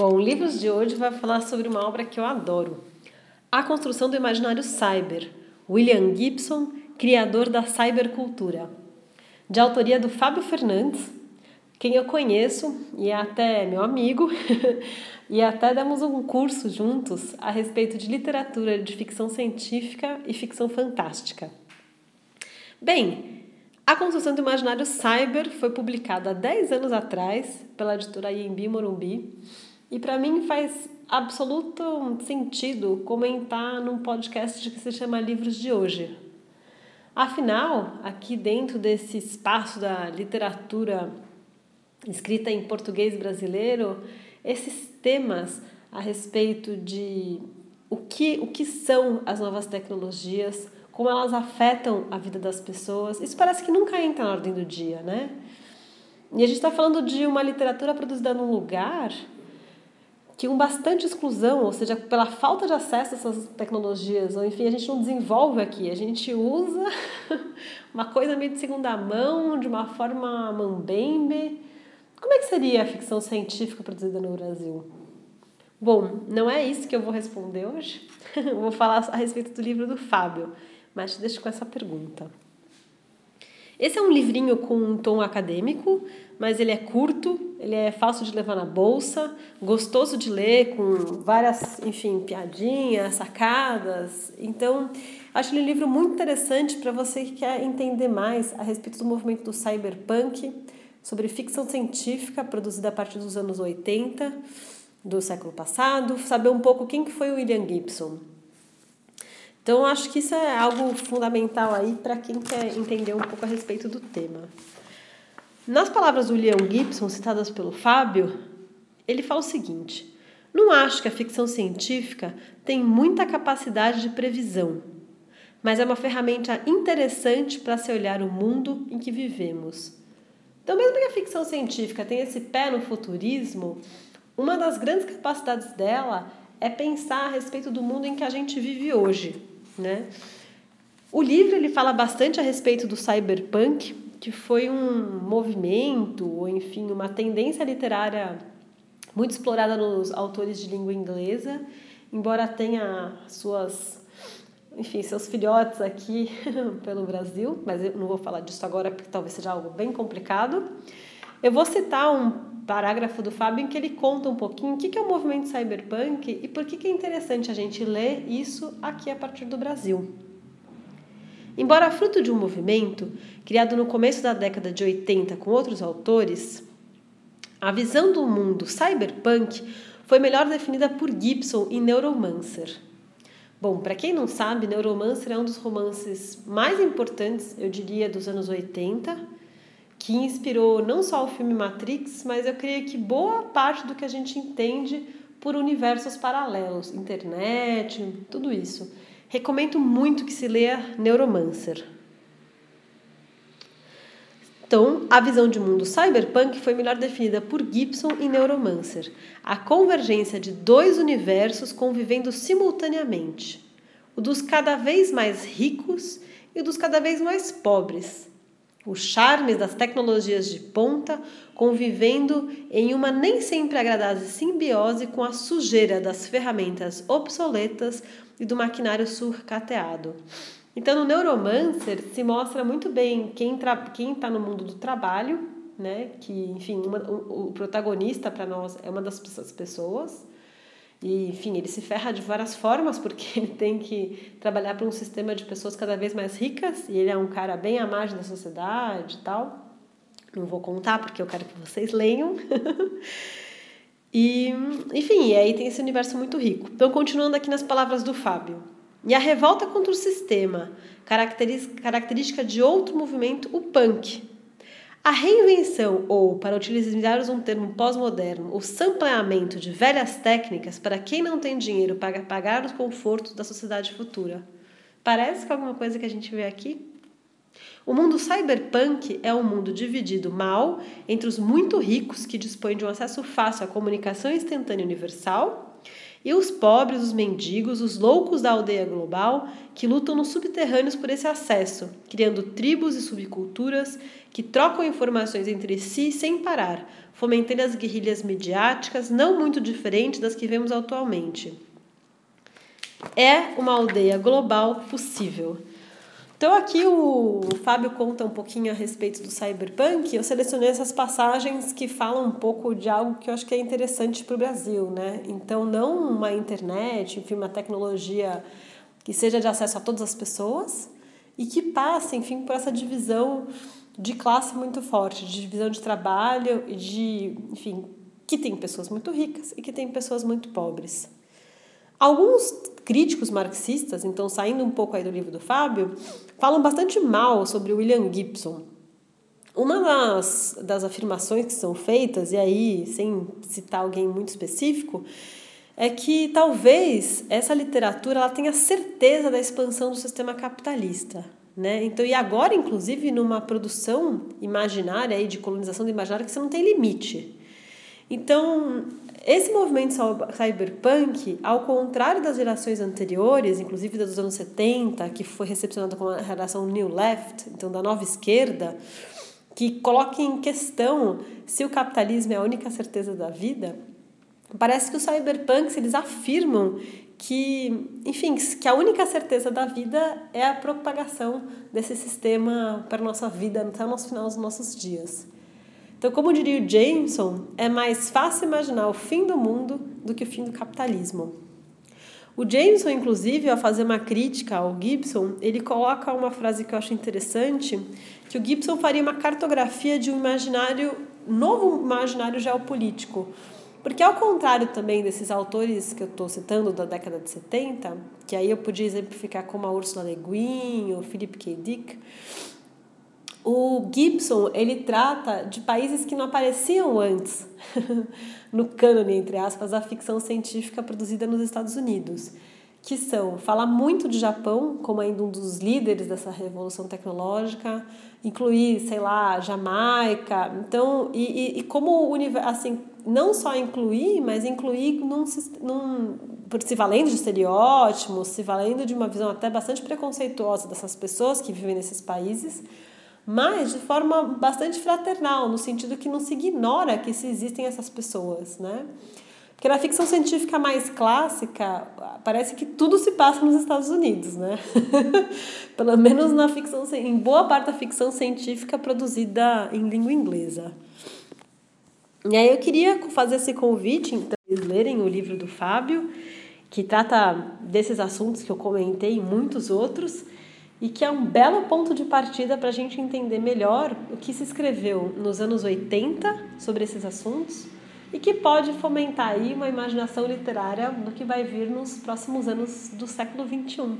Bom, o livro de hoje vai falar sobre uma obra que eu adoro. A Construção do Imaginário Cyber, William Gibson, criador da cybercultura. De autoria do Fábio Fernandes, quem eu conheço e é até meu amigo, e até demos um curso juntos a respeito de literatura de ficção científica e ficção fantástica. Bem, A Construção do Imaginário Cyber foi publicada há 10 anos atrás pela editora Iembi Morumbi e para mim faz absoluto sentido comentar num podcast que se chama Livros de Hoje. Afinal, aqui dentro desse espaço da literatura escrita em português brasileiro, esses temas a respeito de o que, o que são as novas tecnologias, como elas afetam a vida das pessoas, isso parece que nunca entra na ordem do dia, né? E a gente está falando de uma literatura produzida num lugar que com bastante exclusão, ou seja, pela falta de acesso a essas tecnologias, ou enfim, a gente não desenvolve aqui, a gente usa uma coisa meio de segunda mão, de uma forma mambembe. Como é que seria a ficção científica produzida no Brasil? Bom, não é isso que eu vou responder hoje. Eu vou falar a respeito do livro do Fábio, mas te deixo com essa pergunta. Esse é um livrinho com um tom acadêmico, mas ele é curto, ele é fácil de levar na bolsa, gostoso de ler, com várias, enfim, piadinhas, sacadas. Então, acho ele um livro muito interessante para você que quer entender mais a respeito do movimento do cyberpunk, sobre ficção científica produzida a partir dos anos 80 do século passado, saber um pouco quem que foi o William Gibson. Então, acho que isso é algo fundamental aí para quem quer entender um pouco a respeito do tema. Nas palavras do William Gibson, citadas pelo Fábio, ele fala o seguinte: Não acho que a ficção científica tem muita capacidade de previsão, mas é uma ferramenta interessante para se olhar o mundo em que vivemos. Então, mesmo que a ficção científica tenha esse pé no futurismo, uma das grandes capacidades dela é pensar a respeito do mundo em que a gente vive hoje né? O livro ele fala bastante a respeito do cyberpunk, que foi um movimento, ou enfim, uma tendência literária muito explorada nos autores de língua inglesa, embora tenha suas, enfim, seus filhotes aqui pelo Brasil, mas eu não vou falar disso agora porque talvez seja algo bem complicado. Eu vou citar um parágrafo do Fábio em que ele conta um pouquinho o que é o movimento cyberpunk e por que é interessante a gente ler isso aqui a partir do Brasil. Embora fruto de um movimento criado no começo da década de 80 com outros autores, a visão do mundo cyberpunk foi melhor definida por Gibson em Neuromancer. Bom, para quem não sabe, Neuromancer é um dos romances mais importantes, eu diria, dos anos 80 que inspirou não só o filme Matrix, mas eu creio que boa parte do que a gente entende por universos paralelos, internet, tudo isso. Recomendo muito que se leia Neuromancer. Então, a visão de mundo cyberpunk foi melhor definida por Gibson em Neuromancer, a convergência de dois universos convivendo simultaneamente, o dos cada vez mais ricos e o dos cada vez mais pobres, os charmes das tecnologias de ponta convivendo em uma nem sempre agradável simbiose com a sujeira das ferramentas obsoletas e do maquinário surcateado. Então, no Neuromancer se mostra muito bem quem está tá no mundo do trabalho, né? que, enfim, uma, o, o protagonista para nós é uma das pessoas, e, enfim, ele se ferra de várias formas, porque ele tem que trabalhar para um sistema de pessoas cada vez mais ricas, e ele é um cara bem à margem da sociedade e tal. Não vou contar, porque eu quero que vocês leiam. e, enfim, e aí tem esse universo muito rico. Então, continuando aqui nas palavras do Fábio. E a revolta contra o sistema, característica de outro movimento, o punk, a reinvenção, ou, para utilizar um termo pós-moderno, o sampleamento de velhas técnicas para quem não tem dinheiro para pagar os confortos da sociedade futura. Parece que é alguma coisa que a gente vê aqui? O mundo cyberpunk é um mundo dividido mal entre os muito ricos que dispõem de um acesso fácil à comunicação instantânea universal e os pobres, os mendigos, os loucos da aldeia global que lutam nos subterrâneos por esse acesso, criando tribos e subculturas que trocam informações entre si sem parar, fomentando as guerrilhas midiáticas não muito diferentes das que vemos atualmente. É uma aldeia global possível. Então aqui o Fábio conta um pouquinho a respeito do cyberpunk. Eu selecionei essas passagens que falam um pouco de algo que eu acho que é interessante para o Brasil, né? Então não uma internet, enfim, uma tecnologia que seja de acesso a todas as pessoas e que passe, enfim, por essa divisão de classe muito forte, de divisão de trabalho e de, enfim, que tem pessoas muito ricas e que tem pessoas muito pobres. Alguns críticos marxistas, então saindo um pouco aí do livro do Fábio, falam bastante mal sobre William Gibson. Uma das, das afirmações que são feitas, e aí sem citar alguém muito específico, é que talvez essa literatura ela tenha certeza da expansão do sistema capitalista. Né? Então, e agora, inclusive, numa produção imaginária aí de colonização do imaginário que você não tem limite. Então, esse movimento cyberpunk, ao contrário das gerações anteriores, inclusive dos anos 70, que foi recepcionado com a relação New Left, então da nova esquerda, que coloca em questão se o capitalismo é a única certeza da vida, parece que os cyberpunks eles afirmam que, enfim, que a única certeza da vida é a propagação desse sistema para a nossa vida até o final dos nossos dias. Então, como diria o Jameson, é mais fácil imaginar o fim do mundo do que o fim do capitalismo. O Jameson, inclusive, ao fazer uma crítica ao Gibson, ele coloca uma frase que eu acho interessante, que o Gibson faria uma cartografia de um imaginário, novo imaginário geopolítico. Porque ao contrário também desses autores que eu estou citando da década de 70, que aí eu podia exemplificar como a Ursula Le Guin, o Philip K. Dick, o Gibson ele trata de países que não apareciam antes no cânone entre aspas da ficção científica produzida nos Estados Unidos que são falar muito de Japão como ainda um dos líderes dessa revolução tecnológica incluir sei lá Jamaica então e, e, e como assim não só incluir mas incluir num, num se valendo de estereótipos se valendo de uma visão até bastante preconceituosa dessas pessoas que vivem nesses países mas de forma bastante fraternal, no sentido que não se ignora que se existem essas pessoas, né? Porque na ficção científica mais clássica, parece que tudo se passa nos Estados Unidos, né? Pelo menos na ficção, em boa parte da ficção científica produzida em língua inglesa. E aí eu queria fazer esse convite, então, eles lerem o livro do Fábio, que trata desses assuntos que eu comentei e muitos outros, e que é um belo ponto de partida para a gente entender melhor o que se escreveu nos anos 80 sobre esses assuntos e que pode fomentar aí uma imaginação literária do que vai vir nos próximos anos do século XXI.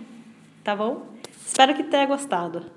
Tá bom? Espero que tenha gostado.